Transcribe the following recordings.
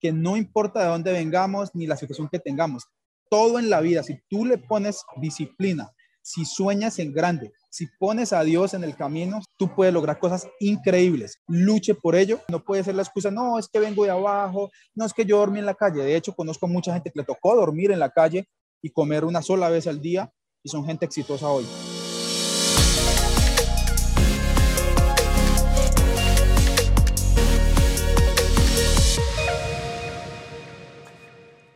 que no importa de dónde vengamos ni la situación que tengamos, todo en la vida, si tú le pones disciplina, si sueñas en grande, si pones a Dios en el camino, tú puedes lograr cosas increíbles. Luche por ello. No puede ser la excusa, no, es que vengo de abajo, no es que yo dormí en la calle. De hecho, conozco mucha gente que le tocó dormir en la calle y comer una sola vez al día y son gente exitosa hoy.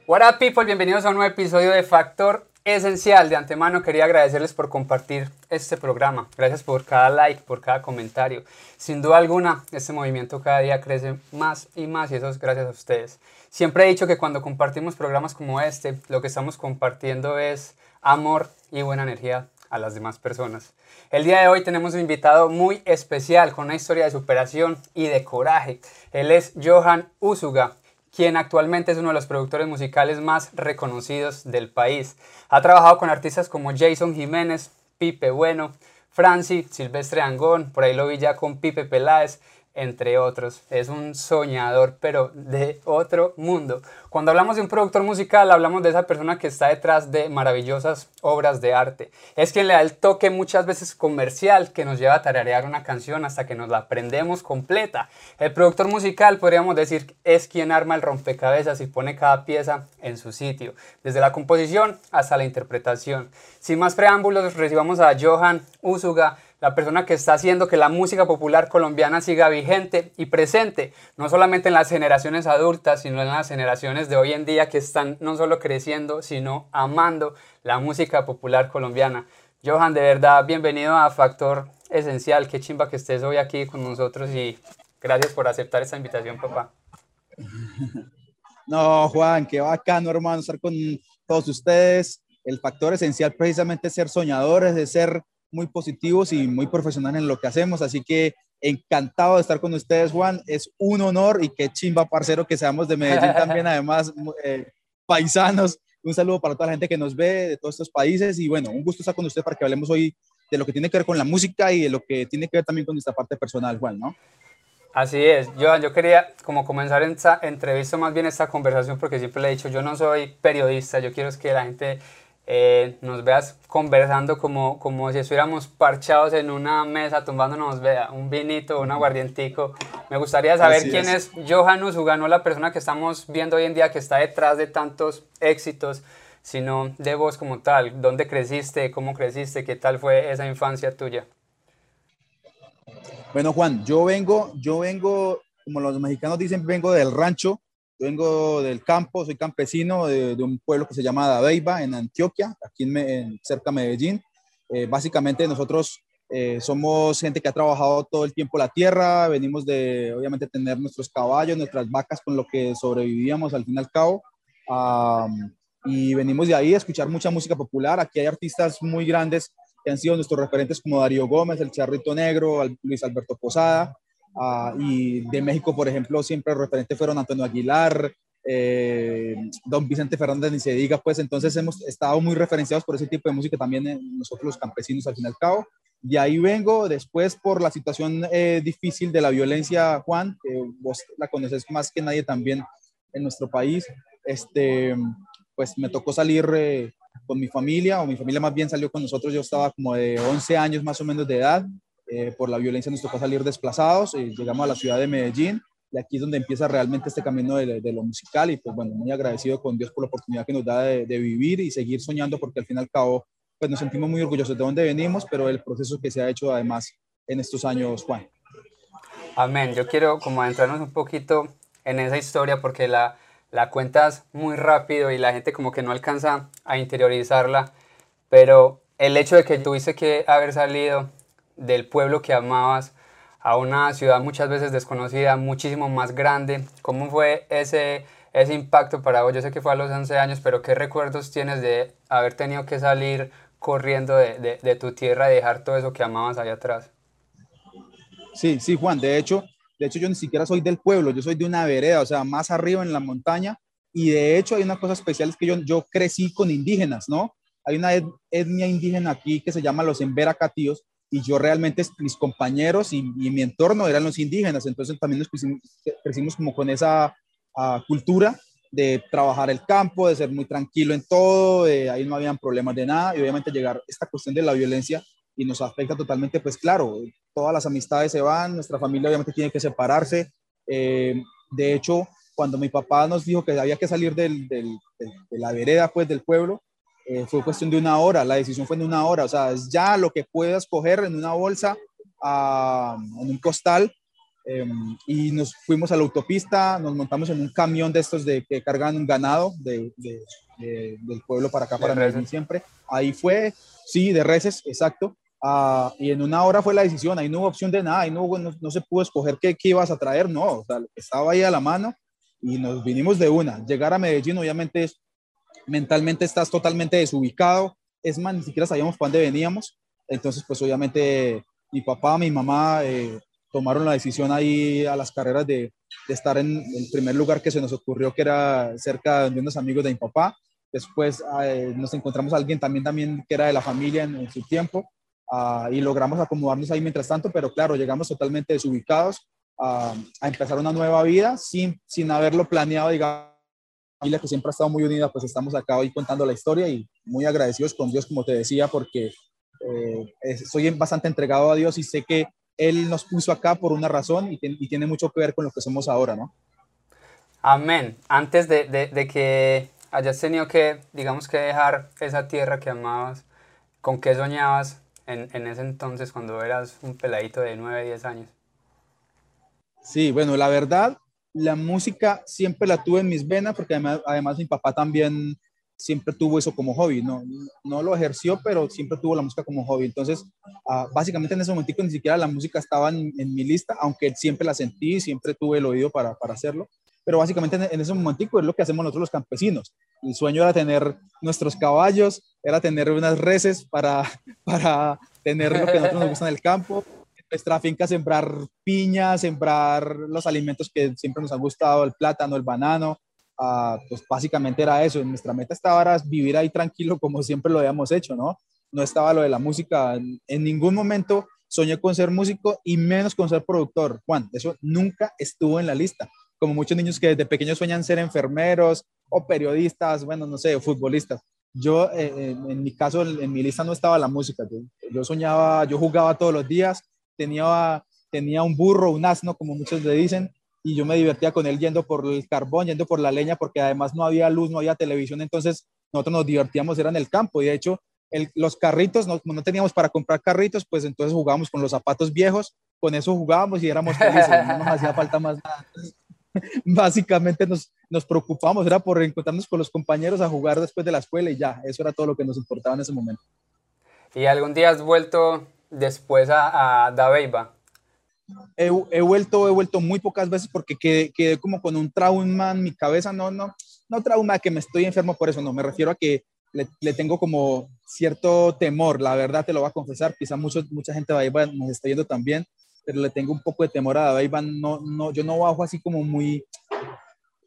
What up people, bienvenidos a un nuevo episodio de Factor Esencial. De antemano quería agradecerles por compartir este programa. Gracias por cada like, por cada comentario. Sin duda alguna, este movimiento cada día crece más y más y eso es gracias a ustedes. Siempre he dicho que cuando compartimos programas como este, lo que estamos compartiendo es amor y buena energía a las demás personas. El día de hoy tenemos un invitado muy especial con una historia de superación y de coraje. Él es Johan Usuga quien actualmente es uno de los productores musicales más reconocidos del país. Ha trabajado con artistas como Jason Jiménez, Pipe Bueno, Franci, Silvestre Angón, por ahí lo vi ya con Pipe Peláez, entre otros. Es un soñador, pero de otro mundo. Cuando hablamos de un productor musical, hablamos de esa persona que está detrás de maravillosas obras de arte. Es quien le da el toque muchas veces comercial que nos lleva a tararear una canción hasta que nos la aprendemos completa. El productor musical, podríamos decir, es quien arma el rompecabezas y pone cada pieza en su sitio, desde la composición hasta la interpretación. Sin más preámbulos, recibamos a Johan Usuga, la persona que está haciendo que la música popular colombiana siga vigente y presente, no solamente en las generaciones adultas, sino en las generaciones de hoy en día que están no solo creciendo, sino amando la música popular colombiana. Johan, de verdad, bienvenido a Factor Esencial. Qué chimba que estés hoy aquí con nosotros y gracias por aceptar esta invitación, papá. No, Juan, qué bacano, hermano, estar con todos ustedes. El factor esencial precisamente es ser soñadores, de ser muy positivos y muy profesionales en lo que hacemos. Así que encantado de estar con ustedes, Juan. Es un honor y qué chimba, parcero, que seamos de Medellín también, además, eh, paisanos. Un saludo para toda la gente que nos ve de todos estos países y bueno, un gusto estar con usted para que hablemos hoy de lo que tiene que ver con la música y de lo que tiene que ver también con nuestra parte personal, Juan, ¿no? Así es, Joan, yo quería como comenzar esta entrevista, más bien esta conversación, porque siempre le he dicho, yo no soy periodista, yo quiero que la gente eh, nos veas conversando como, como si estuviéramos parchados en una mesa tomándonos vea, un vinito, un aguardientico. Me gustaría saber quién es, Johan Usugano, la persona que estamos viendo hoy en día que está detrás de tantos éxitos, sino de vos como tal. ¿Dónde creciste? ¿Cómo creciste? ¿Qué tal fue esa infancia tuya? Bueno, Juan, yo vengo, yo vengo, como los mexicanos dicen, vengo del rancho, vengo del campo, soy campesino de, un pueblo que se llama Dabeiba, en Antioquia, aquí en, cerca de Medellín. Eh, básicamente nosotros eh, somos gente que ha trabajado todo el tiempo la tierra, venimos de, obviamente, tener nuestros caballos, nuestras vacas con lo que sobrevivíamos al fin y al cabo. y venimos de ahí a escuchar mucha música popular. Aquí hay artistas muy grandes que han sido nuestros referentes como Darío Gómez, el Charrito Negro, Luis Alberto Posada. Ah, y de México, por ejemplo, siempre los referentes fueron Antonio Aguilar, eh, don Vicente Fernández, ni se diga, pues entonces hemos estado muy referenciados por ese tipo de música también nosotros los campesinos al fin y al cabo. Y ahí vengo después por la situación eh, difícil de la violencia, Juan, que vos la conoces más que nadie también en nuestro país. Este, pues me tocó salir eh, con mi familia, o mi familia más bien salió con nosotros, yo estaba como de 11 años más o menos de edad, eh, por la violencia nos tocó salir desplazados, eh, llegamos a la ciudad de Medellín y aquí es donde empieza realmente este camino de, lo musical y pues bueno, muy agradecido con Dios por la oportunidad que nos da de, vivir y seguir soñando porque al fin y al cabo pues nos sentimos muy orgullosos de dónde venimos, pero el proceso que se ha hecho además en estos años, Juan. Amén. Yo quiero como adentrarnos un poquito en esa historia porque la, la cuentas muy rápido y la gente como que no alcanza a interiorizarla, pero el hecho de que tuviste que haber salido del pueblo que amabas a una ciudad muchas veces desconocida, muchísimo más grande. ¿Cómo fue ese, ese impacto para vos? Yo sé que fue a los 11 años, pero ¿qué recuerdos tienes de haber tenido que salir corriendo de, de, tu tierra y dejar todo eso que amabas allá atrás? Sí, sí, Juan. De hecho, de hecho, yo ni siquiera soy del pueblo, yo soy de una vereda, o sea, más arriba en la montaña. Y de hecho, hay una cosa especial, es que yo, yo crecí con indígenas, ¿no? Hay una etnia indígena aquí que se llama los Emberacatíos, y yo realmente, mis compañeros y, mi entorno eran los indígenas, entonces también nos crecimos, como con esa, cultura de trabajar el campo, de ser muy tranquilo en todo, ahí no habían problemas de nada y obviamente llegar esta cuestión de la violencia y nos afecta totalmente, pues claro, todas las amistades se van, nuestra familia obviamente tiene que separarse. Eh, de hecho, cuando mi papá nos dijo que había que salir del, del, de la vereda, pues del pueblo, eh, fue cuestión de una hora, la decisión fue de una hora, o sea, es ya lo que puedas coger en una bolsa, en un costal, em, y nos fuimos a la autopista, nos montamos en un camión de estos de que cargan un ganado de, del pueblo para acá, para Medellín siempre. Ahí fue, sí, de reses, exacto. Ah, y en una hora fue la decisión, ahí no hubo opción de nada, ahí no, no, se pudo escoger qué, qué, ibas a traer, no, o sea, estaba ahí a la mano y nos vinimos de una. Llegar a Medellín, obviamente, mentalmente estás totalmente desubicado, es más, ni siquiera sabíamos para dónde veníamos, entonces, pues obviamente, mi papá, mi mamá eh, tomaron la decisión ahí a las carreras de, estar en el primer lugar que se nos ocurrió, que era cerca de unos amigos de mi papá. Después eh, nos encontramos a alguien también, también que era de la familia en su tiempo Ah, y logramos acomodarnos ahí mientras tanto, pero claro, llegamos totalmente desubicados a empezar una nueva vida sin, sin haberlo planeado, digamos, familia que siempre ha estado muy unida, pues estamos acá hoy contando la historia y muy agradecidos con Dios, como te decía, porque eh, soy bastante entregado a Dios y sé que Él nos puso acá por una razón y, y, tiene mucho que ver con lo que somos ahora, ¿no? Amén. Antes de, de, de que hayas tenido que, digamos, que dejar esa tierra que amabas, ¿con qué soñabas en, en ese entonces cuando eras un peladito de 9, 10 años? Sí, bueno, la verdad, la música siempre la tuve en mis venas porque además, además mi papá también siempre tuvo eso como hobby, no, no lo ejerció, pero siempre tuvo la música como hobby. Entonces, uh, básicamente en ese momento ni siquiera la música estaba en, mi lista, aunque siempre la sentí, siempre tuve el oído para, para hacerlo. Pero básicamente en, en ese momentico es lo que hacemos nosotros los campesinos. El sueño era tener nuestros caballos, era tener unas reses para, para tener lo que nosotros nos gusta en el campo, nuestra finca sembrar piña, sembrar los alimentos que siempre nos han gustado, el plátano, el banano, uh, pues básicamente era eso. Nuestra meta estaba era vivir ahí tranquilo como siempre lo habíamos hecho, ¿no? No estaba lo de la música, en ningún momento soñé con ser músico y menos con ser productor. Juan, eso nunca estuvo en la lista. Como muchos niños que desde pequeños sueñan ser enfermeros, o periodistas, bueno, no sé, futbolistas. Yo, eh, eh, en mi caso, en, mi lista no estaba la música. Yo, soñaba, yo jugaba todos los días, tenía, tenía un burro, un asno, como muchos le dicen, y yo me divertía con él yendo por el carbón, yendo por la leña, porque además no había luz, no había televisión, entonces nosotros nos divertíamos, era en el campo, y de hecho, los carritos, no, no teníamos para comprar carritos, pues entonces jugábamos con los zapatos viejos, con eso jugábamos y éramos felices, no nos hacía falta más nada. básicamente nos, nos preocupamos, era por encontrarnos con los compañeros a jugar después de la escuela y ya, eso era todo lo que nos importaba en ese momento. ¿Y algún día has vuelto después a, a? He, vuelto, he vuelto muy pocas veces porque quedé, como con un trauma en mi cabeza, no, no, no trauma que me estoy enfermo por eso, no, me refiero a que le, tengo como cierto temor, la verdad te lo voy a confesar, quizá mucho, mucha gente de ahí nos está yendo también, pero le tengo un poco de temor a Iván. No, no, yo no bajo así como muy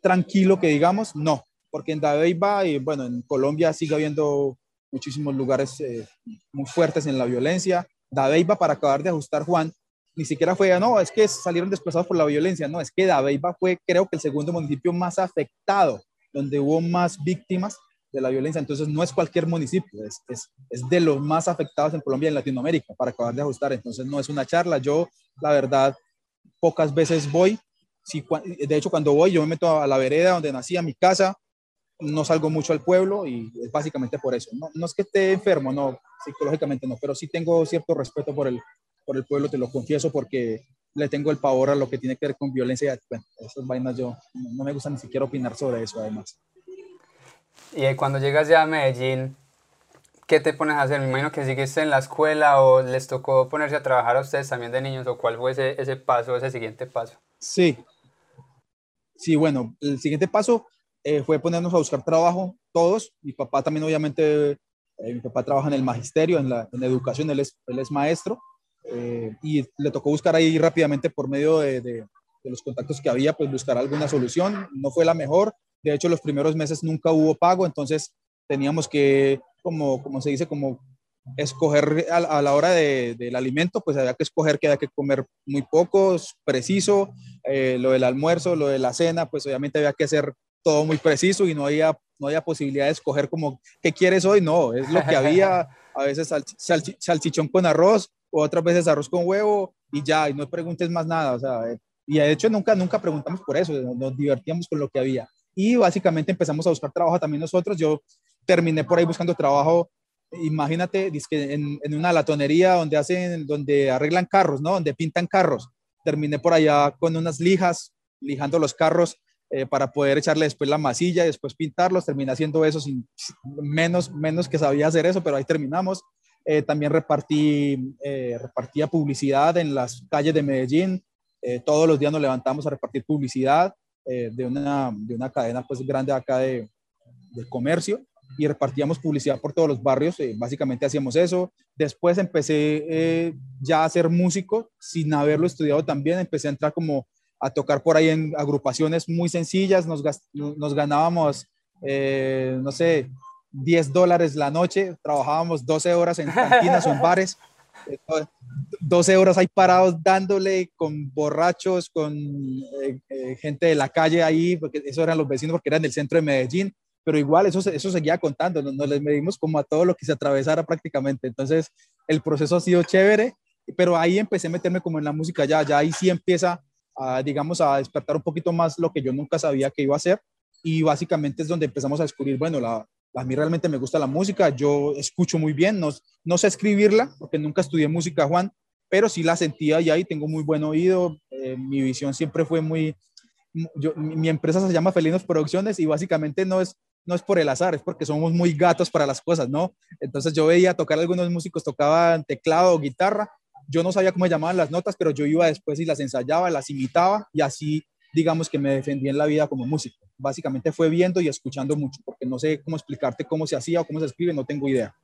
tranquilo que digamos, no, porque en Dabeiba y bueno, en Colombia sigue habiendo muchísimos lugares eh, muy fuertes en la violencia. Dabeiba, para acabar de ajustar, Juan, ni siquiera fue, no, es que salieron desplazados por la violencia, no, es que Dabeiba fue, creo que el segundo municipio más afectado, donde hubo más víctimas de la violencia. Entonces, no es cualquier municipio, es, es, de los más afectados en Colombia y en Latinoamérica, para acabar de ajustar. Entonces, no es una charla. Yo, la verdad, pocas veces voy. Si, de hecho, cuando voy, yo me meto a la vereda donde nací, a mi casa, no salgo mucho al pueblo y es básicamente por eso. No, no es que esté enfermo, no, psicológicamente no, pero sí tengo cierto respeto por el, por el pueblo, te lo confieso, porque le tengo el pavor a lo que tiene que ver con violencia. Bueno, esas vainas yo no, no me gusta ni siquiera opinar sobre eso, además. Y cuando llegas ya a Medellín, ¿qué te pones a hacer? Me imagino que sigues en la escuela o les tocó ponerse a trabajar a ustedes también de niños o cuál fue ese, ese paso, ese siguiente paso. Sí, sí, bueno, el siguiente paso eh, fue ponernos a buscar trabajo todos. Mi papá también obviamente, eh, mi papá trabaja en el magisterio, en la en educación, él es, él es maestro eh, y le tocó buscar ahí rápidamente por medio de, de, de los contactos que había, pues buscar alguna solución. No fue la mejor, de hecho, los primeros meses nunca hubo pago, entonces teníamos que, como, como se dice, como escoger a, la hora del alimento, pues había que escoger que había que comer muy poco, preciso, eh, lo del almuerzo, lo de la cena, pues obviamente había que hacer todo muy preciso y no había, no había posibilidad de escoger como, ¿qué quieres hoy? No, es lo que había, a veces salchichón con arroz, o otras veces arroz con huevo y ya, y no preguntes más nada, o sea, y de hecho nunca, nunca preguntamos por eso, nos divertíamos con lo que había. Y básicamente empezamos a buscar trabajo también nosotros, yo terminé por ahí buscando trabajo imagínate, en, en una latonería donde hacen, donde arreglan carros, ¿no? Donde pintan carros. Terminé por allá con unas lijas, lijando los carros eh, para poder echarle después la masilla y después pintarlos. Terminé haciendo eso sin menos, menos que sabía hacer eso, pero ahí terminamos. Eh, también repartí, eh, repartía publicidad en las calles de Medellín. todos los días nos levantamos a repartir publicidad de, una, de una cadena pues grande acá de, comercio y repartíamos publicidad por todos los barrios. Eh, básicamente hacíamos eso. Después empecé ya a ser músico sin haberlo estudiado también. Empecé a entrar como a tocar por ahí en agrupaciones muy sencillas. Nos, nos ganábamos, eh, no sé, 10 dólares la noche. Trabajábamos 12 horas en cantinas o en bares. 12 horas ahí parados dándole con borrachos, con gente de la calle ahí, porque eso eran los vecinos porque eran del centro de Medellín pero igual eso, eso seguía contando, nos, nos les medimos como a todo lo que se atravesara prácticamente. Entonces, el proceso ha sido chévere, pero ahí empecé a meterme como en la música ya, ya ahí sí empieza a, digamos, a despertar un poquito más lo que yo nunca sabía que iba a hacer y básicamente es donde empezamos a descubrir, bueno, la, a mí realmente me gusta la música, yo escucho muy bien, no, no sé escribirla porque nunca estudié música, Juan, pero sí la sentía y tengo muy buen oído, eh, mi visión siempre fue muy, yo, mi empresa se llama Felinos Producciones y básicamente no es no es por el azar, es porque somos muy gatos para las cosas, ¿no? Entonces yo veía tocar algunos músicos, tocaban teclado o guitarra, yo no sabía cómo llamaban las notas, pero yo iba después y las ensayaba, las imitaba y así digamos que me defendí en la vida como músico. Básicamente fue viendo y escuchando mucho, porque no sé cómo explicarte cómo se hacía o cómo se escribe, no tengo idea.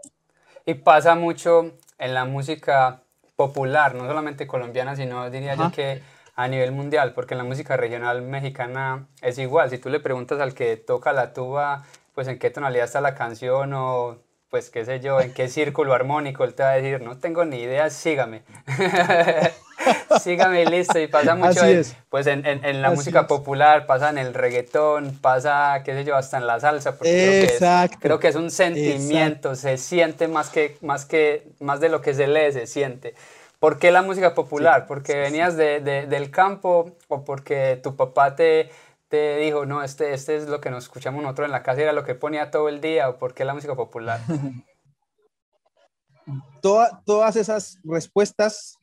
Y pasa mucho en la música popular, no solamente colombiana, sino diría yo que a nivel mundial, porque en la música regional mexicana es igual. Si tú le preguntas al que toca la tuba, pues en qué tonalidad está la canción o pues qué sé yo, en qué círculo armónico, él te va a decir, no tengo ni idea, sígame. sígame y listo. Y pasa mucho pues en, en, la música popular, pasa en el reggaetón, pasa, qué sé yo, hasta en la salsa. Porque creo, que es, un sentimiento, se siente más que, más que, más de lo que se lee, se siente. ¿Por qué la música popular? ¿Porque venías de, del campo o porque tu papá te, te dijo, no, este, este es lo que nos escuchamos nosotros en la casa era lo que ponía todo el día? ¿O por qué la música popular? todas esas respuestas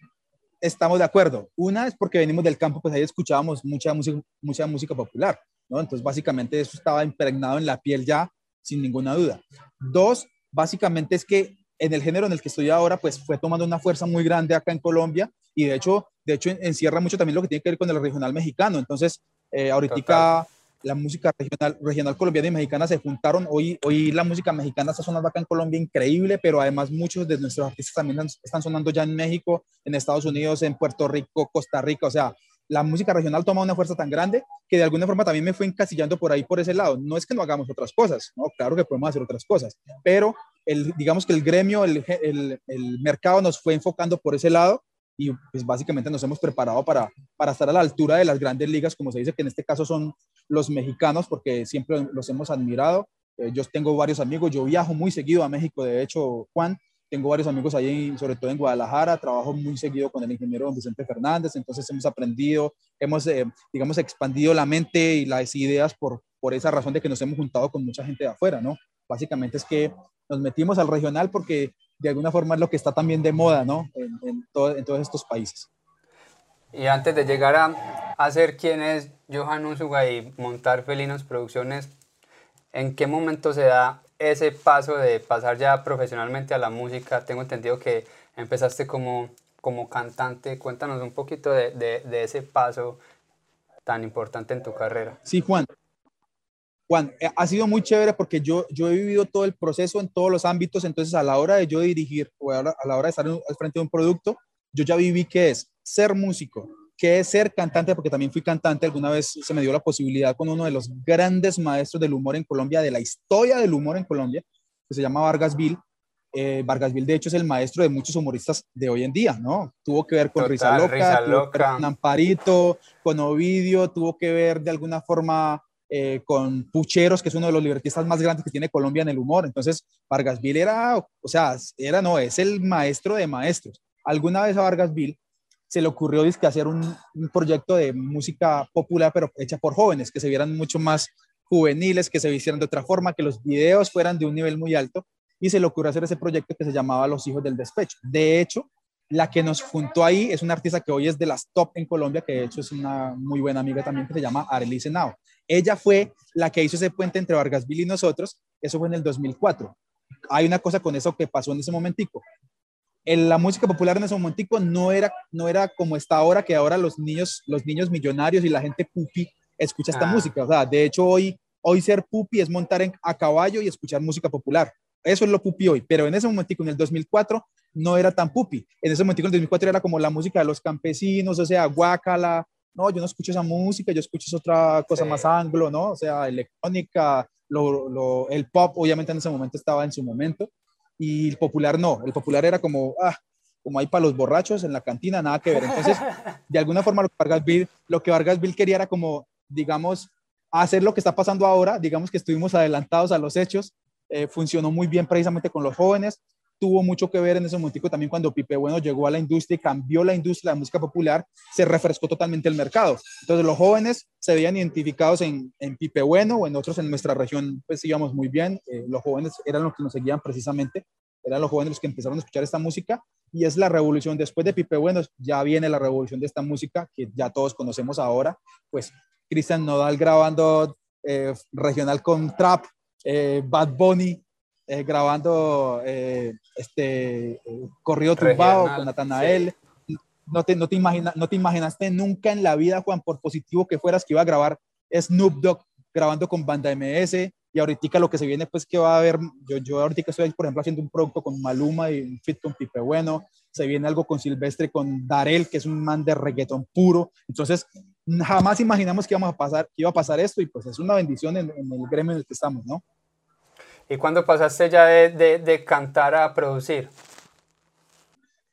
estamos de acuerdo. Una es porque venimos del campo, pues ahí escuchábamos mucha música, mucha música popular, ¿no? Entonces, básicamente eso estaba impregnado en la piel ya, sin ninguna duda. Dos, básicamente es que en el género en el que estoy ahora, pues fue tomando una fuerza muy grande acá en Colombia y de hecho, de hecho encierra mucho también lo que tiene que ver con el regional mexicano. Entonces, eh, ahorita la música regional, regional colombiana y mexicana se juntaron. Hoy, hoy la música mexicana está sonando acá en Colombia increíble, pero además muchos de nuestros artistas también están sonando ya en México, en Estados Unidos, en Puerto Rico, Costa Rica. O sea, la música regional toma una fuerza tan grande que de alguna forma también me fue encasillando por ahí, por ese lado. No es que no hagamos otras cosas, ¿no? Claro que podemos hacer otras cosas, pero el, digamos que el gremio, el, el, el mercado nos fue enfocando por ese lado y pues básicamente nos hemos preparado para, para estar a la altura de las grandes ligas, como se dice, que en este caso son los mexicanos, porque siempre los hemos admirado. Eh, yo tengo varios amigos, yo viajo muy seguido a México, de hecho, Juan, tengo varios amigos ahí, sobre todo en Guadalajara, trabajo muy seguido con el ingeniero don Vicente Fernández, entonces hemos aprendido, hemos, eh, digamos, expandido la mente y las ideas por, por esa razón de que nos hemos juntado con mucha gente de afuera, ¿no? Básicamente es que nos metimos al regional porque de alguna forma es lo que está también de moda, ¿no? En, en, en todos estos países. Y antes de llegar a, a ser quien es Johan Unzuga y montar Felinos Producciones, ¿en qué momento se da ese paso de pasar ya profesionalmente a la música? Tengo entendido que empezaste como, como cantante. Cuéntanos un poquito de, de, ese paso tan importante en tu carrera. Sí, Juan. Juan, eh, ha sido muy chévere porque yo, yo he vivido todo el proceso en todos los ámbitos, entonces a la hora de yo dirigir o a la, a la hora de estar al frente de un producto, yo ya viví qué es ser músico, qué es ser cantante, porque también fui cantante, alguna vez se me dio la posibilidad con uno de los grandes maestros del humor en Colombia, de la historia del humor en Colombia, que se llama Vargas Bill, eh, Vargas Vil, de hecho, es el maestro de muchos humoristas de hoy en día, ¿no? Tuvo que ver con Risa Loca, con Amparito, con Ovidio, tuvo que ver de alguna forma eh, con Pucheros, que es uno de los libertistas más grandes que tiene Colombia en el humor. Entonces, Vargas Vil era, o sea, era, no, es el maestro de maestros. Alguna vez a Vargas Vil se le ocurrió hacer un, proyecto de música popular, pero hecha por jóvenes, que se vieran mucho más juveniles, que se vistieran de otra forma, que los videos fueran de un nivel muy alto y se le ocurrió hacer ese proyecto que se llamaba Los Hijos del Despecho. De hecho, la que nos juntó ahí es una artista que hoy es de las top en Colombia, que de hecho es una muy buena amiga también, que se llama Arely Nao. Ella fue la que hizo ese puente entre Vargas Vil y nosotros, eso fue en el 2004. Hay una cosa con eso que pasó en ese momentico. En la música popular en ese momentico no era, no era como está ahora, que ahora los niños, los niños millonarios y la gente pupi escucha esta ah. música. O sea, de hecho hoy, hoy ser pupi es montar en, a caballo y escuchar música popular. Eso es lo pupi hoy, pero en ese momento, en el 2004, no era tan pupi. En ese momento, en el 2004, era como la música de los campesinos, o sea, guácala. No, yo no escucho esa música, yo escucho otra cosa más anglo, ¿no? O sea, electrónica, lo, el pop, obviamente en ese momento estaba en su momento, y el popular no. El popular era como, ah, como hay para los borrachos en la cantina, nada que ver. Entonces, de alguna forma, lo que Vargas Bill, lo que Vargas Bill quería era como, digamos, hacer lo que está pasando ahora, digamos que estuvimos adelantados a los hechos, eh, funcionó muy bien precisamente con los jóvenes, tuvo mucho que ver en ese momento también cuando Pipe Bueno llegó a la industria y cambió la industria de la música popular, se refrescó totalmente el mercado. Entonces los jóvenes se veían identificados en, en Pipe Bueno o en otros en nuestra región, pues íbamos muy bien, eh, los jóvenes eran los que nos seguían precisamente, eran los jóvenes los que empezaron a escuchar esta música y es la revolución, después de Pipe Bueno ya viene la revolución de esta música que ya todos conocemos ahora, pues Cristian Nodal grabando eh, regional con trap, eh, Bad Bunny eh, grabando eh, este corrido tumbado con Natanael. No, te, no, te imagina, no te imaginaste nunca en la vida, Juan, por positivo que fueras, que iba a grabar Snoop Dogg grabando con Banda MS. Y ahorita lo que se viene, pues que va a haber, yo, yo ahorita estoy, por ejemplo, haciendo un producto con Maluma y un fit con Pipe Bueno, se viene algo con Silvestre, con Darel, que es un man de reggaetón puro. Entonces, jamás imaginamos que, íbamos a pasar, que iba a pasar esto y pues es una bendición en, en el gremio en el que estamos, ¿no? ¿Y cuándo pasaste ya de, de, cantar a producir?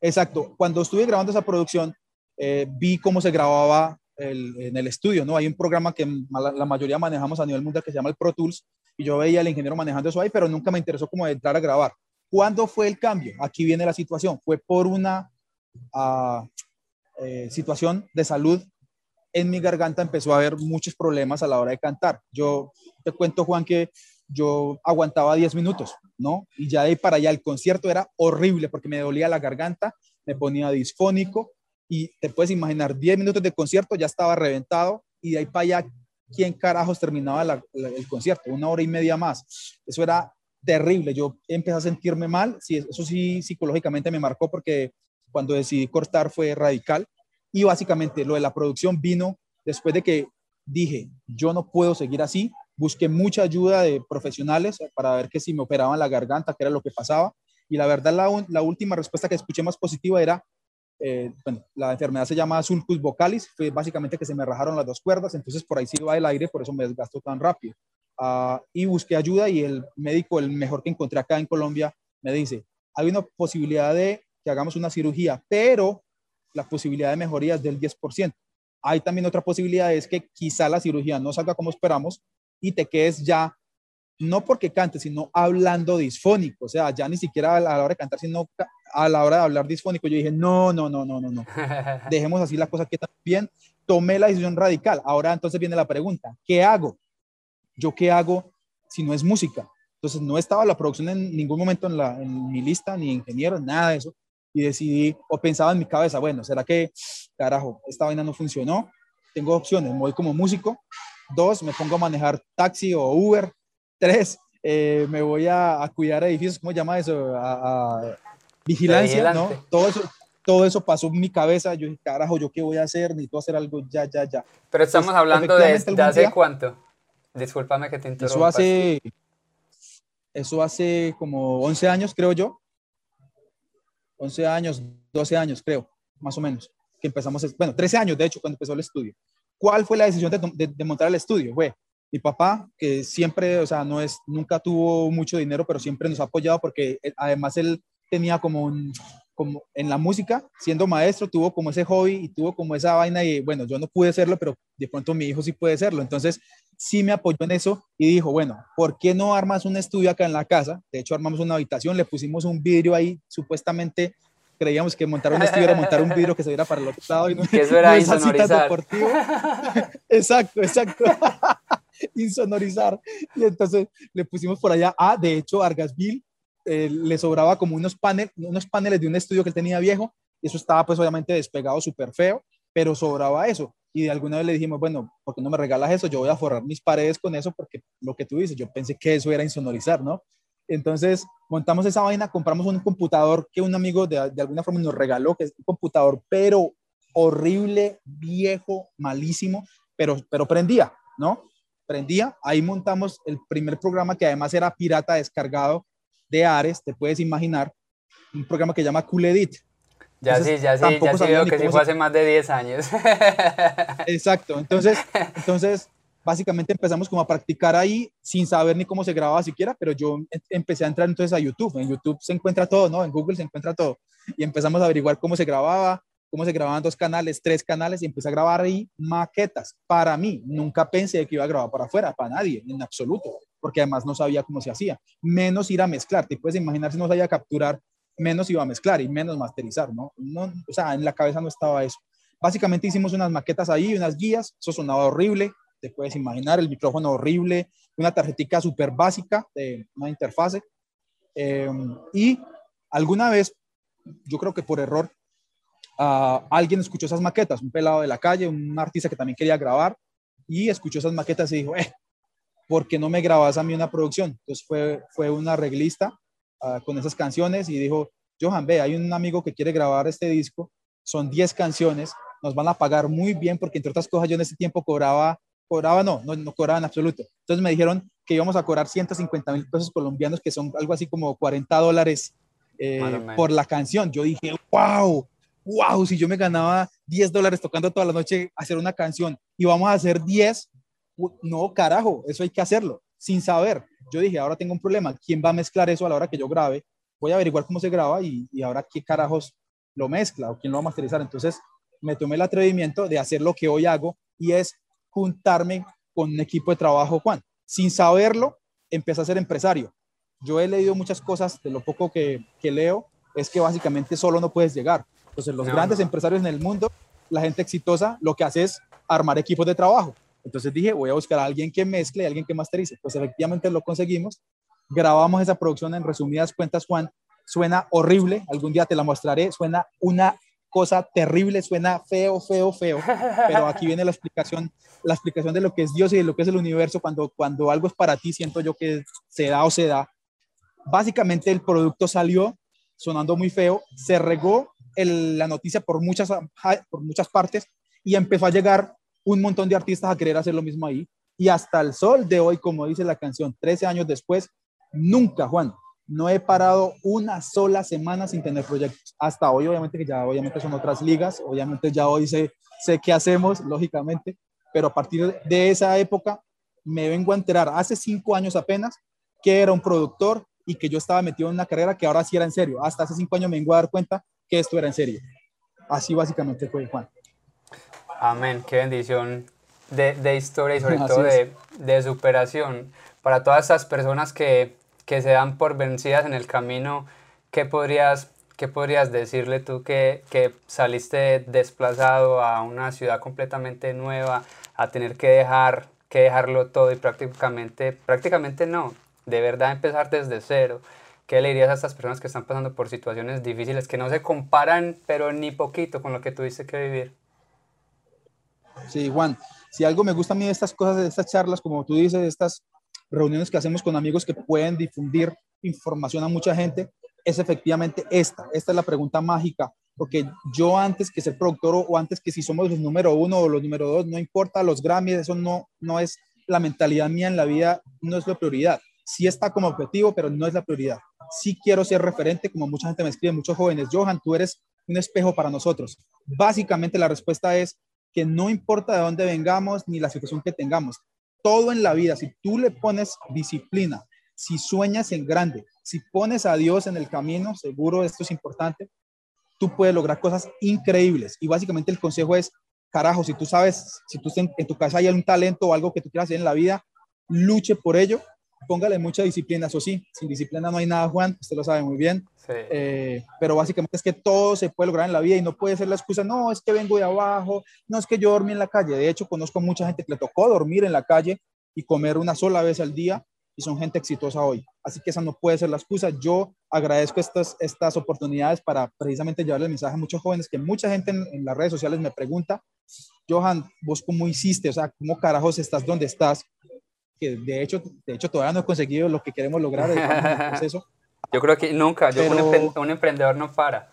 Exacto. Cuando estuve grabando esa producción, eh, vi cómo se grababa en el estudio, ¿no? Hay un programa que la, mayoría manejamos a nivel mundial que se llama el Pro Tools y yo veía al ingeniero manejando eso ahí, pero nunca me interesó como entrar a grabar. ¿Cuándo fue el cambio? Aquí viene la situación. Fue por una ah, eh, situación de salud en mi garganta empezó a haber muchos problemas a la hora de cantar. Yo te cuento, Juan, que yo aguantaba 10 minutos, ¿no? Y ya de ahí para allá el concierto era horrible porque me dolía la garganta, me ponía disfónico y te puedes imaginar, 10 minutos de concierto ya estaba reventado y de ahí para allá, ¿quién carajos terminaba el concierto? Una hora y media más. Eso era terrible. Yo empecé a sentirme mal, sí, eso sí psicológicamente me marcó porque cuando decidí cortar fue radical y básicamente lo de la producción vino después de que dije, yo no puedo seguir así, busqué mucha ayuda de profesionales para ver que si me operaban la garganta, qué era lo que pasaba. Y la verdad, la, la última respuesta que escuché más positiva era, eh, bueno, la enfermedad se llama sulcus vocalis, fue básicamente que se me rajaron las dos cuerdas, entonces por ahí sí va el aire, por eso me desgastó tan rápido. Uh, y busqué ayuda y el médico, el mejor que encontré acá en Colombia, me dice, hay una posibilidad de que hagamos una cirugía, pero la posibilidad de mejoría es del 10%. Hay también otra posibilidad, es que quizá la cirugía no salga como esperamos, y te quedes ya, no porque cantes, sino hablando disfónico, o sea, ya ni siquiera a la hora de cantar, sino a la hora de hablar disfónico. Yo dije, no, no, no, no, no, no, dejemos así la cosa que también tomé la decisión radical. Ahora entonces viene la pregunta, ¿qué hago? ¿Yo qué hago si no es música? Entonces no estaba la producción en ningún momento en, la, en mi lista, ni ingeniero, nada de eso. Y decidí, o pensaba en mi cabeza, bueno, ¿será que, carajo, esta vaina no funcionó? Tengo opciones, me voy como músico Dos, me pongo a manejar taxi o Uber. Tres, eh, me voy a, cuidar edificios, ¿cómo se llama eso? A, vigilancia, ¿no? Todo eso, todo eso pasó en mi cabeza. Yo dije, carajo, ¿yo qué voy a hacer? Necesito hacer algo ya, ya, ya. Pero estamos hablando de, hace cuánto. Discúlpame que te interrumpa. Eso hace, eso hace como 11 años, creo yo. 11 años, 12 años, creo, más o menos. Que empezamos, bueno, 13 años, de hecho, cuando empezó el estudio. ¿Cuál fue la decisión de, montar el estudio? Fue, Mi papá, que siempre, o sea, no es, nunca tuvo mucho dinero, pero siempre nos ha apoyado porque además él tenía como como en la música, siendo maestro, tuvo como ese hobby y tuvo como esa vaina y bueno, yo no pude serlo, pero de pronto mi hijo sí puede serlo. Entonces, sí me apoyó en eso y dijo, bueno, ¿por qué no armas un estudio acá en la casa? De hecho, armamos una habitación, le pusimos un vidrio ahí, supuestamente creíamos que montar un estudio era montar un vidrio que se viera para el otro lado y no, que eso era insonorizar. exacto, exacto. insonorizar. Y entonces le pusimos por allá, ah, de hecho, Argasville eh, le sobraba como unos, paneles unos paneles de un estudio que él tenía viejo, y eso estaba pues obviamente despegado súper feo, pero sobraba eso. Y de alguna vez le dijimos, bueno, ¿por qué no me regalas eso? Yo voy a forrar mis paredes con eso porque lo que tú dices, yo pensé que eso era insonorizar, ¿no? Entonces montamos esa vaina, compramos un computador que un amigo de, de alguna forma nos regaló, que es un computador, pero horrible, viejo, malísimo, pero, pero prendía, ¿no? Prendía. Ahí montamos el primer programa que además era pirata descargado de Ares, te puedes imaginar, un programa que se llama Cool Edit. Ya sí, ya sí, ya sí veo que sí fue hace más de 10 años. Exacto, entonces, entonces básicamente empezamos como a practicar ahí sin saber ni cómo se grababa siquiera, pero yo em, empecé a entrar entonces a YouTube. En YouTube se encuentra todo, ¿no? En Google se encuentra todo. Y empezamos a averiguar cómo se grababa, cómo se grababan dos canales, tres canales, y empecé a grabar ahí maquetas. Para mí, nunca pensé que iba a grabar para afuera, para nadie, en absoluto porque además no sabía cómo se hacía. Menos ir a mezclar, te puedes imaginar si no sabía capturar, menos iba a mezclar y menos masterizar, ¿no? no o sea, en la cabeza no estaba eso. Básicamente hicimos unas maquetas ahí, unas guías, eso sonaba horrible, te puedes imaginar, el micrófono horrible, una tarjetita súper básica de una interfase. Eh, y alguna vez, yo creo que por error, uh, alguien escuchó esas maquetas, un pelado de la calle, un artista que también quería grabar, y escuchó esas maquetas y dijo, eh, ¿por qué no me grabas a mí una producción? Entonces fue, fue un arreglista uh, con esas canciones y dijo, Johan, ve, hay un amigo que quiere grabar este disco, son 10 canciones, nos van a pagar muy bien porque entre otras cosas yo en ese tiempo cobraba, cobraba no, no, no cobraba en absoluto. Entonces me dijeron que íbamos a cobrar 150 mil pesos colombianos, que son algo así como 40 dólares eh, por la canción. Yo dije, wow, wow, si yo me ganaba 10 dólares tocando toda la noche hacer una canción y vamos a hacer 10, no, carajo, eso hay que hacerlo, sin saber. Yo dije, ahora tengo un problema, ¿quién va a mezclar eso a la hora que yo grabe? Voy a averiguar cómo se graba y, ahora qué carajos lo mezcla o quién lo va a masterizar. Entonces me tomé el atrevimiento de hacer lo que hoy hago y es juntarme con un equipo de trabajo, Juan. Sin saberlo, empecé a ser empresario. Yo he leído muchas cosas, de lo poco que, leo, es que básicamente solo no puedes llegar. Entonces los grandes empresarios en el mundo, la gente exitosa, lo que hace es armar equipos de trabajo. Entonces dije, voy a buscar a alguien que mezcle, alguien que masterice. Pues efectivamente lo conseguimos. Grabamos esa producción en resumidas cuentas, Juan. Suena horrible, algún día te la mostraré. Suena una cosa terrible, suena feo, feo, feo. Pero aquí viene la explicación, la explicación de lo que es Dios y de lo que es el universo. Cuando, cuando algo es para ti, siento yo que se da o se da. Básicamente el producto salió sonando muy feo, se regó la noticia por muchas, por muchas partes y empezó a llegar un montón de artistas a querer hacer lo mismo ahí. Y hasta el sol de hoy, como dice la canción, 13 años después, nunca, Juan, no he parado una sola semana sin tener proyectos. Hasta hoy, obviamente, que ya obviamente son otras ligas, obviamente ya hoy sé, sé qué hacemos, lógicamente, pero a partir de esa época me vengo a enterar, hace cinco años apenas, que era un productor y que yo estaba metido en una carrera que ahora sí era en serio. Hasta hace cinco años me vengo a dar cuenta que esto era en serio. Así básicamente fue, Juan. Amén, qué bendición de, de historia y sobre todo de, de, superación. Para todas esas personas que, que, se dan por vencidas en el camino, ¿qué podrías, qué podrías decirle tú que, que saliste desplazado a una ciudad completamente nueva, a tener que dejar que dejarlo todo y prácticamente, prácticamente no, de verdad empezar desde cero. ¿Qué le dirías a estas personas que están pasando por situaciones difíciles que no se comparan, pero ni poquito con lo que tuviste que vivir? Sí, Juan, si algo me gusta a mí de estas cosas, de estas charlas, como tú dices, estas reuniones que hacemos con amigos que pueden difundir información a mucha gente, es efectivamente esta. Esta es la pregunta mágica, porque yo antes que ser productor o antes que si somos los número uno o los número dos, no importa los Grammys, eso no, no es la mentalidad mía en la vida, no es la prioridad. Sí está como objetivo, pero no es la prioridad. Sí quiero ser referente, como mucha gente me escribe, muchos jóvenes, Johan, tú eres un espejo para nosotros. Básicamente la respuesta es, que no importa de dónde vengamos ni la situación que tengamos, todo en la vida, si tú le pones disciplina, si sueñas en grande, si pones a Dios en el camino, seguro esto es importante, tú puedes lograr cosas increíbles. Y básicamente el consejo es, carajo, si tú sabes, si tú en, en tu casa hay un talento o algo que tú quieras hacer en la vida, luche por ello, póngale mucha disciplina, eso sí, sin disciplina no hay nada, Juan, usted lo sabe muy bien. Eh, pero básicamente es que todo se puede lograr en la vida y no puede ser la excusa, no, es que vengo de abajo, no es que yo dormí en la calle. De hecho, conozco mucha gente que le tocó dormir en la calle y comer una sola vez al día y son gente exitosa hoy. Así que esa no puede ser la excusa. Yo agradezco estas, estas oportunidades para precisamente llevarle el mensaje a muchos jóvenes que mucha gente en, en las redes sociales me pregunta, Johan, ¿vos cómo hiciste? O sea, ¿cómo carajos estás donde estás? Que de hecho, de hecho todavía no he conseguido lo que queremos lograr en el. Yo creo que nunca, yo un, emprendedor no para.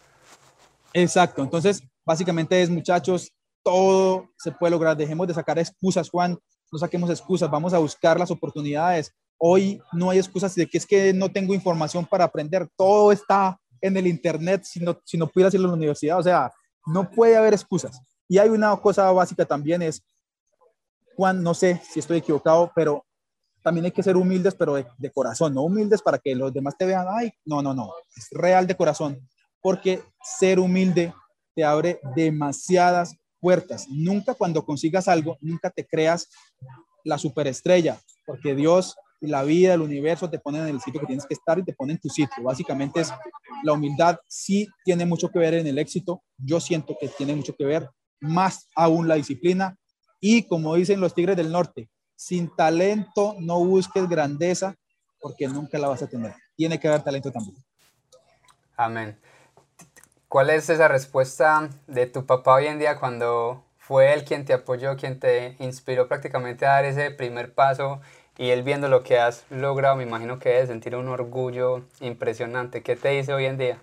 Exacto, entonces básicamente es muchachos, todo se puede lograr, dejemos de sacar excusas, Juan, no saquemos excusas, vamos a buscar las oportunidades. Hoy no hay excusas de que es que no tengo información para aprender, todo está en el internet si no, si no pudiera hacerlo en la universidad, o sea, no puede haber excusas. Y hay una cosa básica también es, Juan, no sé si estoy equivocado, pero también hay que ser humildes, pero de, corazón, no humildes para que los demás te vean, ay, no, no, no, es real de corazón, porque ser humilde te abre demasiadas puertas. Nunca cuando consigas algo, nunca te creas la superestrella, porque Dios y la vida, el universo te ponen en el sitio que tienes que estar y te ponen en tu sitio. Básicamente es la humildad sí tiene mucho que ver en el éxito. Yo siento que tiene mucho que ver, más aún la disciplina. Y como dicen los Tigres del Norte, sin talento no busques grandeza porque nunca la vas a tener. Tiene que haber talento también. Amén. ¿Cuál es esa respuesta de tu papá hoy en día cuando fue él quien te apoyó, quien te inspiró prácticamente a dar ese primer paso y él viendo lo que has logrado, me imagino que debe sentir un orgullo impresionante. ¿Qué te dice hoy en día?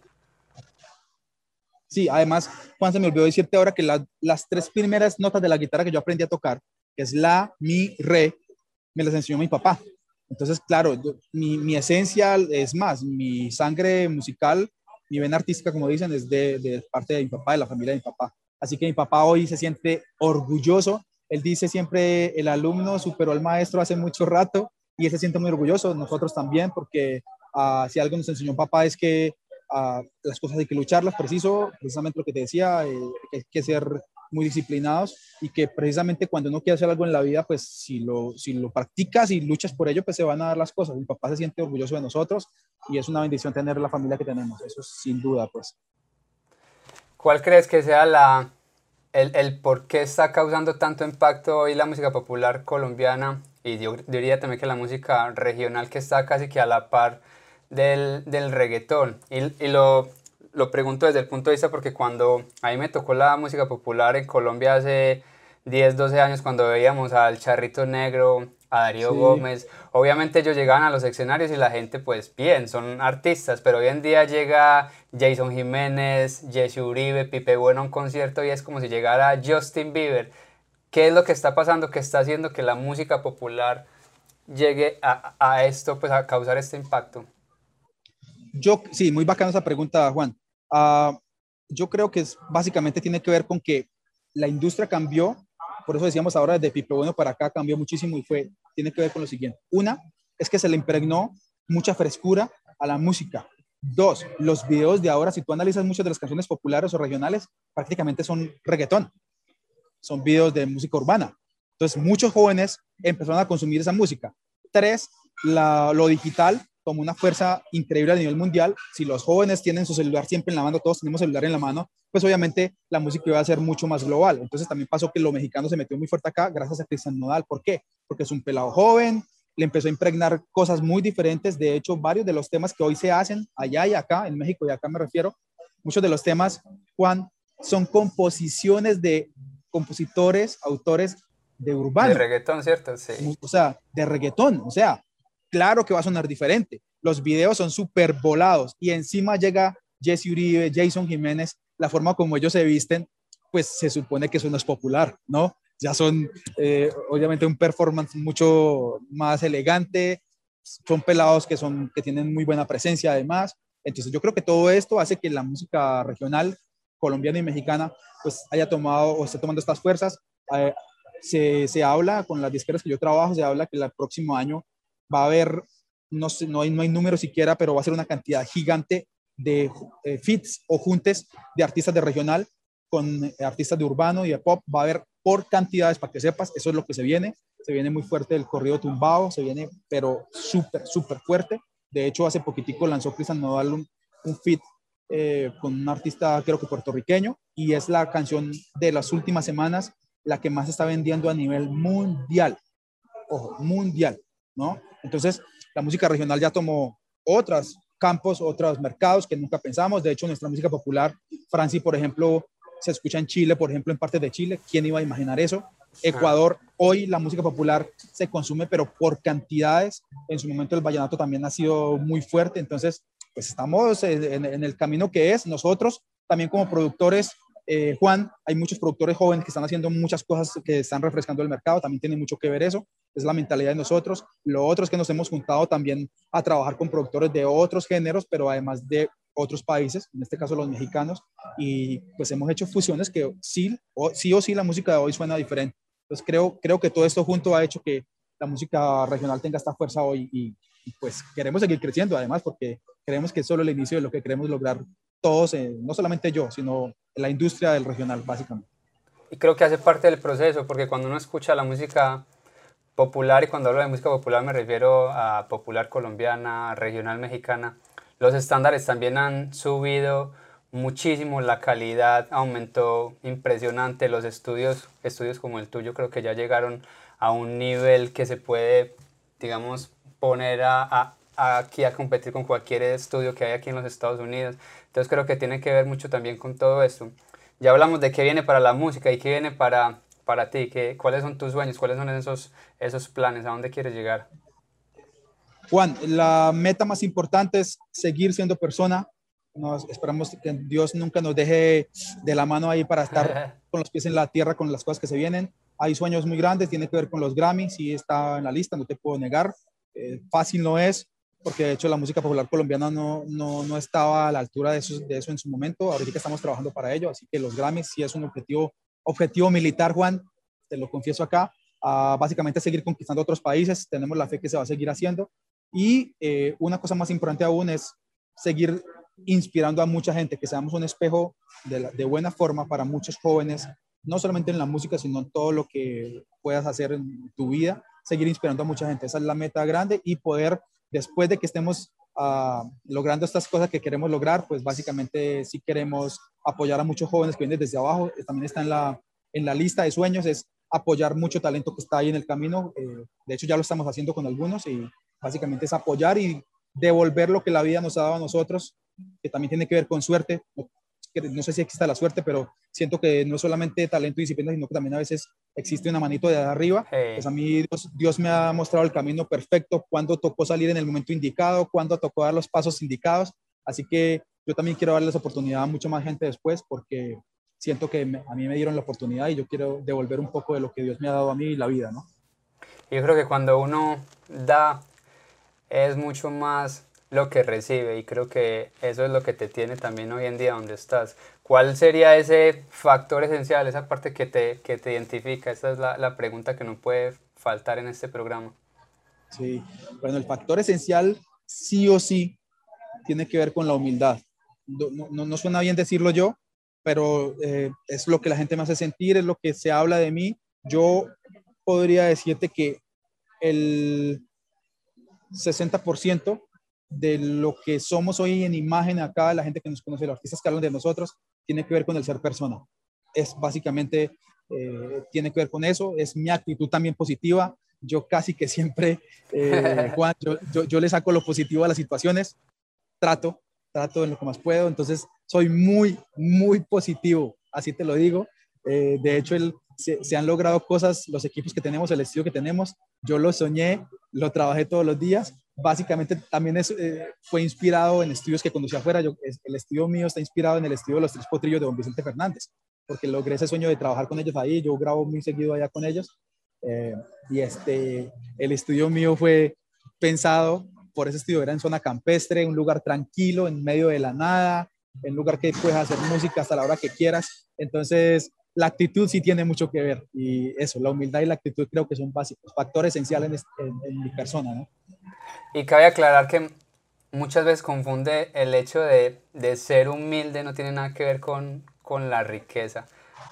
Sí, además, Juan, se me olvidó decirte ahora que las tres primeras notas de la guitarra que yo aprendí a tocar que es la, mi, re, me las enseñó mi papá. Entonces, claro, mi, mi, esencia es más, mi sangre musical, mi vena artística, como dicen, es de, de, parte de mi papá, de la familia de mi papá. Así que mi papá hoy se siente orgulloso. Él dice siempre, el alumno superó al maestro hace mucho rato y él se siente muy orgulloso. Nosotros también, porque uh, si algo nos enseñó papá es que uh, las cosas hay que lucharlas, preciso, precisamente lo que te decía, eh, que hay que ser muy disciplinados y que precisamente cuando uno quiere hacer algo en la vida, pues si lo, si lo practicas y luchas por ello, pues se van a dar las cosas. Mi papá se siente orgulloso de nosotros y es una bendición tener la familia que tenemos, eso sin duda, pues. ¿Cuál crees que sea la, el, el por qué está causando tanto impacto hoy la música popular colombiana y yo diría también que la música regional que está casi que a la par del, del reggaetón? Y, y lo, lo pregunto desde el punto de vista porque cuando a mí me tocó la música popular en Colombia hace 10, 12 años, cuando veíamos al Charrito Negro, a Darío Gómez, obviamente ellos llegaban a los escenarios y la gente, pues bien, son artistas, pero hoy en día llega Jason Jiménez, Jesse Uribe, Pipe Bueno a un concierto y es como si llegara Justin Bieber. ¿Qué es lo que está pasando que está haciendo que la música popular llegue a, a esto, pues a causar este impacto? Yo, sí, muy bacana esa pregunta, Juan. Uh, yo creo que es, básicamente tiene que ver con que la industria cambió, por eso decíamos ahora desde Pipe Bueno para acá cambió muchísimo y fue, tiene que ver con lo siguiente. Una, es que se le impregnó mucha frescura a la música. Dos, los videos de ahora, si tú analizas muchas de las canciones populares o regionales, prácticamente son reggaetón, son videos de música urbana. Entonces, muchos jóvenes empezaron a consumir esa música. Tres, la, lo digital como una fuerza increíble a nivel mundial. Si los jóvenes tienen su celular siempre en la mano, todos tenemos celular en la mano, pues obviamente la música iba a ser mucho más global. Entonces también pasó que lo mexicano se metió muy fuerte acá gracias a Cristian Nodal. ¿Por qué? Porque es un pelado joven, le empezó a impregnar cosas muy diferentes. De hecho, varios de los temas que hoy se hacen allá y acá, en México y acá me refiero, muchos de los temas, Juan, son composiciones de compositores, autores de urbano. De reggaetón, ¿cierto? Sí. O sea, de reggaetón. O sea, claro que va a sonar diferente. Los videos son súper volados y encima llega Jesse Uribe, Jason Jiménez, la forma como ellos se visten, pues se supone que eso no es popular, ¿no? Ya son, eh, obviamente, un performance mucho más elegante, son pelados que, son, que tienen muy buena presencia además. Entonces yo creo que todo esto hace que la música regional colombiana y mexicana pues haya tomado o esté tomando estas fuerzas. Eh, se, se, habla, con las disqueras que yo trabajo, se habla que el próximo año va a haber, no, no, hay, no hay número siquiera, pero va a ser una cantidad gigante de eh, fits o juntes de artistas de regional con eh, artistas de urbano y de pop. Va a haber por cantidades, para que sepas, eso es lo que se viene. Se viene muy fuerte el corrido tumbado, se viene, pero súper, súper fuerte. De hecho, hace poquitico lanzó Cristian Nodal un, un fit eh, con un artista, creo que puertorriqueño, y es la canción de las últimas semanas la que más está vendiendo a nivel mundial. Ojo, mundial, ¿no? Entonces, la música regional ya tomó otros campos, otros mercados que nunca pensamos. De hecho, nuestra música popular, Franci, por ejemplo, se escucha en Chile, por ejemplo, en partes de Chile. ¿Quién iba a imaginar eso? Ecuador, hoy la música popular se consume, pero por cantidades. En su momento el vallenato también ha sido muy fuerte. Entonces, pues estamos en, en el camino que es. Nosotros, también como productores, eh, Juan, hay muchos productores jóvenes que están haciendo muchas cosas que están refrescando el mercado, también tiene mucho que ver eso, es la mentalidad de nosotros. Lo otro es que nos hemos juntado también a trabajar con productores de otros géneros, pero además de otros países, en este caso los mexicanos, y pues hemos hecho fusiones que sí o sí, o sí la música de hoy suena diferente. Entonces creo, creo que todo esto junto ha hecho que la música regional tenga esta fuerza hoy y, y pues queremos seguir creciendo además porque creemos que es solo el inicio de lo que queremos lograr todos, eh, no solamente yo, sino la industria del regional, básicamente. Y creo que hace parte del proceso, porque cuando uno escucha la música popular, y cuando hablo de música popular me refiero a popular colombiana, regional mexicana, los estándares también han subido muchísimo, la calidad aumentó impresionante, los estudios, estudios como el tuyo creo que ya llegaron a un nivel que se puede, digamos, poner a, a, aquí a competir con cualquier estudio que hay aquí en los Estados Unidos. Entonces creo que tiene que ver mucho también con todo esto. Ya hablamos de qué viene para la música y qué viene para, para ti, qué, cuáles son tus sueños, cuáles son esos, esos planes, a dónde quieres llegar. Juan, la meta más importante es seguir siendo persona. Nos, esperamos que Dios nunca nos deje de la mano ahí para estar con los pies en la tierra con las cosas que se vienen. Hay sueños muy grandes, tiene que ver con los Grammy, sí está en la lista, no te puedo negar. Eh, fácil no es, porque de hecho la música popular colombiana no, no, no estaba a la altura de eso, de eso en su momento. Ahorita estamos trabajando para ello, así que los Grammys sí es un objetivo, objetivo militar, Juan, te lo confieso acá. Básicamente seguir conquistando otros países, tenemos la fe que se va a seguir haciendo. Y eh, una cosa más importante aún es seguir inspirando a mucha gente, que seamos un espejo de, de buena forma para muchos jóvenes, no solamente en la música, sino en todo lo que puedas hacer en tu vida, seguir inspirando a mucha gente. Esa es la meta grande y poder después de que estemos uh, logrando estas cosas que queremos lograr, pues básicamente sí queremos apoyar a muchos jóvenes que vienen desde abajo. También está en la, en la lista de sueños, es apoyar mucho talento que está ahí en el camino. Eh, de hecho, ya lo estamos haciendo con algunos y básicamente es apoyar y devolver lo que la vida nos ha dado a nosotros, que también tiene que ver con suerte no sé si existe la suerte, pero siento que no solamente talento y disciplina, sino que también a veces existe una manito de arriba. Pues a mí Dios, me ha mostrado el camino perfecto, cuando tocó salir en el momento indicado, cuando tocó dar los pasos indicados. Así que yo también quiero darles oportunidad a mucha más gente después porque siento que a mí me dieron la oportunidad y yo quiero devolver un poco de lo que Dios me ha dado a mí y la vida, ¿no? Yo creo que cuando uno da es mucho más lo que recibe y creo que eso es lo que te tiene también hoy en día donde estás. ¿Cuál sería ese factor esencial, esa parte que te, que te identifica? Esa es la, la, pregunta que no puede faltar en este programa. Sí, bueno, el factor esencial sí o sí tiene que ver con la humildad. No, no, no suena bien decirlo yo, pero eh, es lo que la gente me hace sentir, es lo que se habla de mí. Yo podría decirte que el 60% de lo que somos hoy en imagen acá, la gente que nos conoce, los artistas que hablan de nosotros, tiene que ver con el ser persona. Es básicamente, eh, tiene que ver con eso, es mi actitud también positiva. Yo casi que siempre, eh, Juan, yo, yo, yo, le saco lo positivo a las situaciones, trato, trato en lo que más puedo, entonces soy muy, muy positivo, así te lo digo. Eh, de hecho, el, se, han logrado cosas, los equipos que tenemos, el estilo que tenemos, yo lo soñé, lo trabajé todos los días básicamente también es, eh, fue inspirado en estudios que conducí afuera. Yo, el estudio mío está inspirado en el estudio de los tres potrillos de don Vicente Fernández, porque logré ese sueño de trabajar con ellos ahí. Yo grabo muy seguido allá con ellos. Eh, y este, el estudio mío fue pensado por ese estudio, era en zona campestre, un lugar tranquilo, en medio de la nada, un lugar que puedes hacer música hasta la hora que quieras. Entonces, la actitud sí tiene mucho que ver. Y eso, la humildad y la actitud creo que son básicos, factores esenciales en, mi persona. ¿no? Y cabe aclarar que muchas veces confunde el hecho de, de, ser humilde, no tiene nada que ver con, con la riqueza.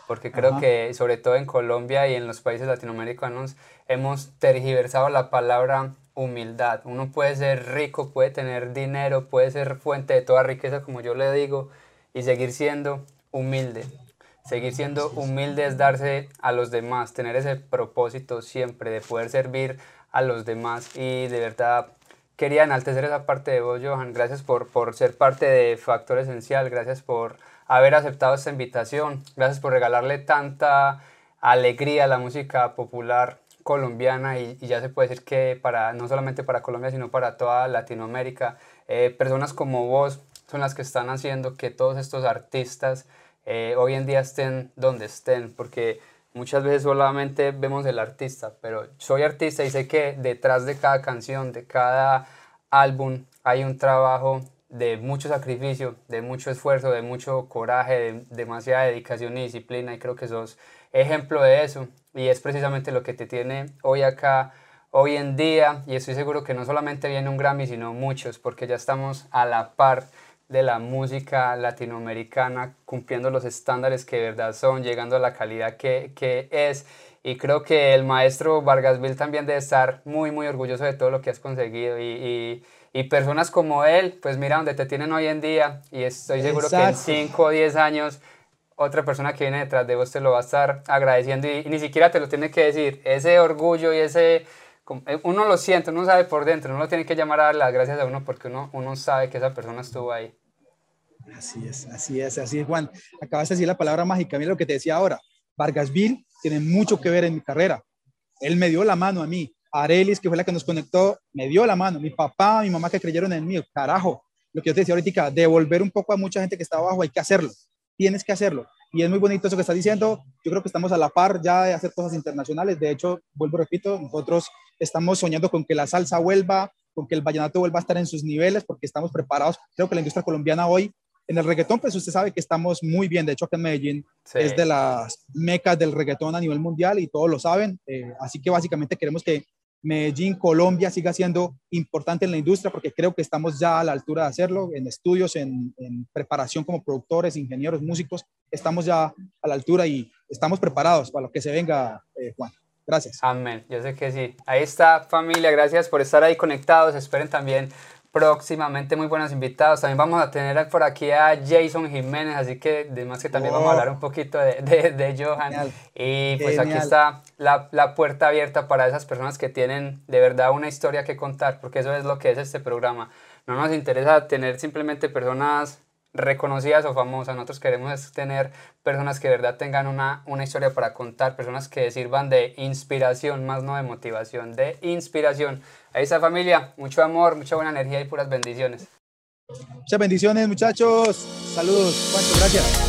Porque creo que sobre todo en Colombia y en los países latinoamericanos hemos tergiversado la palabra humildad. Uno puede ser rico, puede tener dinero, puede ser fuente de toda riqueza, como yo le digo, y seguir siendo humilde. Seguir siendo humilde es darse a los demás, tener ese propósito siempre de poder servir a los demás. Y de verdad quería enaltecer esa parte de vos, Johan. Gracias por, por ser parte de Factor Esencial, gracias por haber aceptado esta invitación, gracias por regalarle tanta alegría a la música popular colombiana. Y, ya se puede decir que para no solamente para Colombia sino para toda Latinoamérica eh, personas como vos son las que están haciendo que todos estos artistas eh, hoy en día estén donde estén, porque muchas veces solamente vemos el artista, pero soy artista y sé que detrás de cada canción, de cada álbum, hay un trabajo de mucho sacrificio, de mucho esfuerzo, de mucho coraje, de demasiada dedicación y disciplina, y creo que sos ejemplo de eso, y es precisamente lo que te tiene hoy acá, hoy en día, y estoy seguro que no solamente viene un Grammy, sino muchos, porque ya estamos a la par de la música latinoamericana, cumpliendo los estándares que de verdad son, llegando a la calidad que, que es. Y creo que el maestro Vargas Vil también debe estar muy, muy orgulloso de todo lo que has conseguido. Y, y, y personas como él, pues mira donde te tienen hoy en día. Y estoy seguro que en 5 o 10 años otra persona que viene detrás de vos te lo va a estar agradeciendo y, y, ni siquiera te lo tiene que decir. Ese orgullo y ese... Eh, uno lo siente, uno sabe por dentro, uno lo tiene que llamar a dar las gracias a uno porque uno, uno sabe que esa persona estuvo ahí. Así es, así es, así es, Juan. Acabas de decir la palabra mágica. Mira lo que te decía ahora. Vargasville tiene mucho que ver en mi carrera. Él me dio la mano a mí. Arelis, que fue la que nos conectó, me dio la mano. Mi papá, mi mamá que creyeron en mí. Carajo, lo que yo te decía ahorita, devolver un poco a mucha gente que está abajo, hay que hacerlo. Tienes que hacerlo. Y es muy bonito eso que está diciendo. Yo creo que estamos a la par ya de hacer cosas internacionales. De hecho, vuelvo, repito, nosotros estamos soñando con que la salsa vuelva, con que el vallenato vuelva a estar en sus niveles, porque estamos preparados. Creo que la industria colombiana hoy en el reggaetón, pues usted sabe que estamos muy bien. De hecho, acá en Medellín es de las mecas del reggaetón a nivel mundial y todos lo saben. Eh, así que básicamente queremos que Medellín, Colombia, siga siendo importante en la industria porque creo que estamos ya a la altura de hacerlo. En estudios, en, preparación como productores, ingenieros, músicos, estamos ya a la altura y estamos preparados para lo que se venga, eh, Juan. Gracias. Amén. Yo sé que sí. Ahí está, familia. Gracias por estar ahí conectados. Esperen también próximamente muy buenos invitados. También vamos a tener por aquí a Jason Jiménez, así que además que también vamos a hablar un poquito de, de, Johan. Y pues aquí está la, la, puerta abierta para esas personas que tienen de verdad una historia que contar, porque eso es lo que es este programa. No nos interesa tener simplemente personas reconocidas o famosas. Nosotros queremos tener personas que de verdad tengan una, una historia para contar, personas que sirvan de inspiración, más no de motivación, de inspiración. Ahí está familia, mucho amor, mucha buena energía y puras bendiciones. Muchas bendiciones muchachos. Saludos. Gracias.